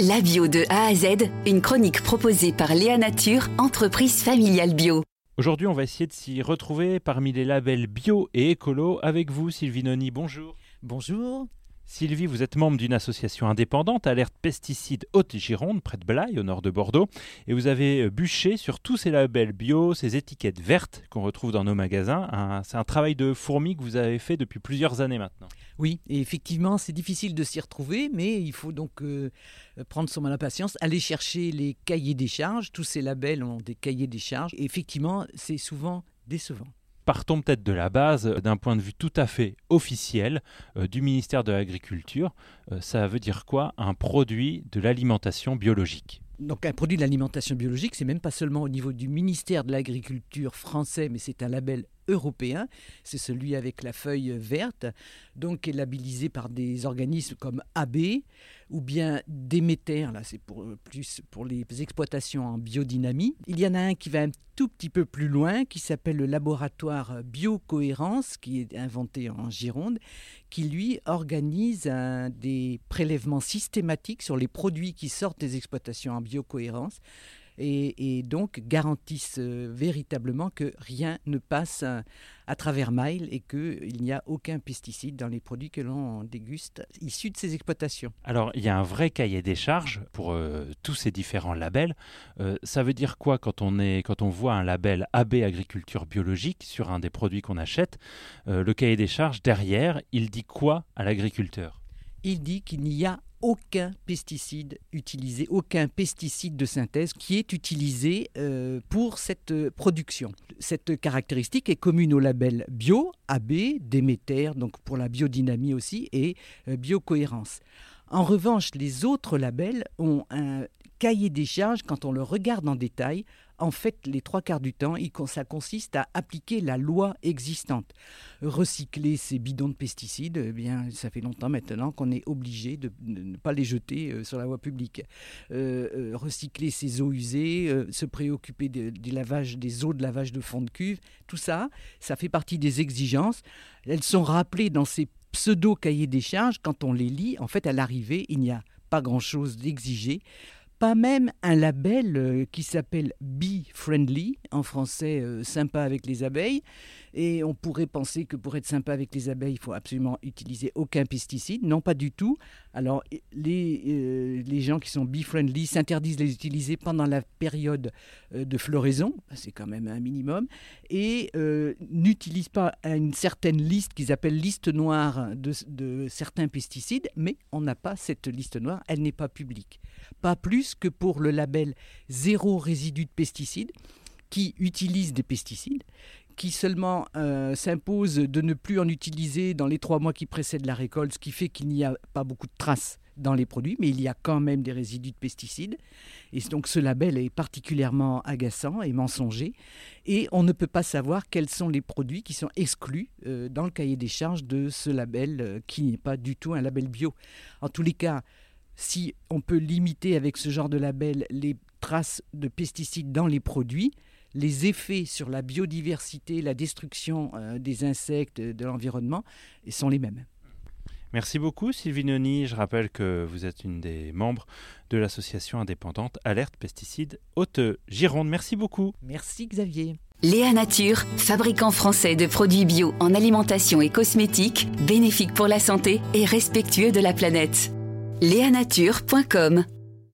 La bio de A à Z, une chronique proposée par Léa Nature, entreprise familiale bio. Aujourd'hui, on va essayer de s'y retrouver parmi les labels bio et écolo avec vous, Sylvie Noni. Bonjour. Bonjour. Sylvie, vous êtes membre d'une association indépendante, Alerte Pesticides Haute-Gironde, près de Blaye, au nord de Bordeaux, et vous avez bûché sur tous ces labels bio, ces étiquettes vertes qu'on retrouve dans nos magasins. C'est un travail de fourmi que vous avez fait depuis plusieurs années maintenant. Oui, et effectivement, c'est difficile de s'y retrouver, mais il faut donc euh, prendre son mal à patience, aller chercher les cahiers des charges. Tous ces labels ont des cahiers des charges. Et effectivement, c'est souvent décevant partons peut-être de la base euh, d'un point de vue tout à fait officiel euh, du ministère de l'Agriculture. Euh, ça veut dire quoi Un produit de l'alimentation biologique? Donc un produit de l'alimentation biologique, c'est même pas seulement au niveau du ministère de l'Agriculture français, mais c'est un label européen. C'est celui avec la feuille verte, donc est labellisé par des organismes comme AB ou bien Déméter. Là, c'est pour, plus pour les exploitations en biodynamie. Il y en a un qui va un tout petit peu plus loin, qui s'appelle le laboratoire Biocohérence, qui est inventé en Gironde, qui lui organise des prélèvements systématiques sur les produits qui sortent des exploitations en biocohérence et, donc garantissent euh, véritablement que rien ne passe euh, à, travers mail et qu'il n'y a aucun pesticide dans les produits que l'on déguste issus de ces exploitations. Alors il y a un vrai cahier des charges pour euh, tous ces différents labels. ça veut dire quoi quand on, est, quand on voit un label AB agriculture biologique sur un des produits qu'on achète Le cahier des charges derrière, il dit quoi à l'agriculteur? Il dit qu'il n'y a aucun pesticide utilisé, aucun pesticide de synthèse qui est utilisé euh, pour cette euh, production. Cette caractéristique est commune au label bio, AB, Déméter, donc pour la biodynamie aussi, et euh, biocohérence. En revanche, les autres labels ont un cahier des charges, quand on le regarde en détail, en fait, les trois quarts du temps, ça consiste à appliquer la loi existante. Recycler ces bidons de pesticides, eh bien, ça fait longtemps maintenant qu'on est obligé de ne pas les jeter euh, sur la voie publique. Euh, euh, recycler ces eaux usées, se préoccuper du lavage, des eaux de lavage de fond de cuve, tout ça, ça fait partie des exigences. Elles sont rappelées dans ces pseudo-cahiers des charges. Quand on les lit, en fait, à l'arrivée, il n'y a pas grand-chose d'exigé pas même un label euh, qui s'appelle Bee Friendly, en français euh, sympa avec les abeilles. Et on pourrait penser que pour être sympa avec les abeilles, il faut absolument utiliser aucun pesticide. Non, pas du tout. Alors, les, euh, les gens qui sont bee-friendly s'interdisent de les utiliser pendant la période de floraison, c'est quand même un minimum, et n'utilisent pas une certaine liste qu'ils appellent liste noire de, de certains pesticides, mais on n'a pas cette liste noire, elle n'est pas publique. Pas plus que pour le label zéro résidu de pesticides, qui utilise des pesticides, qui seulement euh, s'impose de ne plus en utiliser dans les trois mois qui précèdent la récolte, ce qui fait qu'il n'y a pas beaucoup de traces dans les produits, mais il y a quand même des résidus de pesticides. Et donc ce label est particulièrement agaçant et mensonger. Et on ne peut pas savoir quels sont les produits qui sont exclus euh, dans le cahier des charges de ce label euh, qui n'est pas du tout un label bio. En tous les cas, si on peut limiter avec ce genre de label les traces de pesticides dans les produits, les effets sur la biodiversité, la destruction euh, des insectes, de l'environnement sont les mêmes. Merci beaucoup Sylvie Noni. Je rappelle que vous êtes une des membres de l'association indépendante Alerte Pesticides Haute-Gironde. Merci beaucoup. Merci Xavier. Léa Nature, fabricant français de produits bio en alimentation et cosmétiques, bénéfique pour la santé et respectueux de la planète. Léanature.com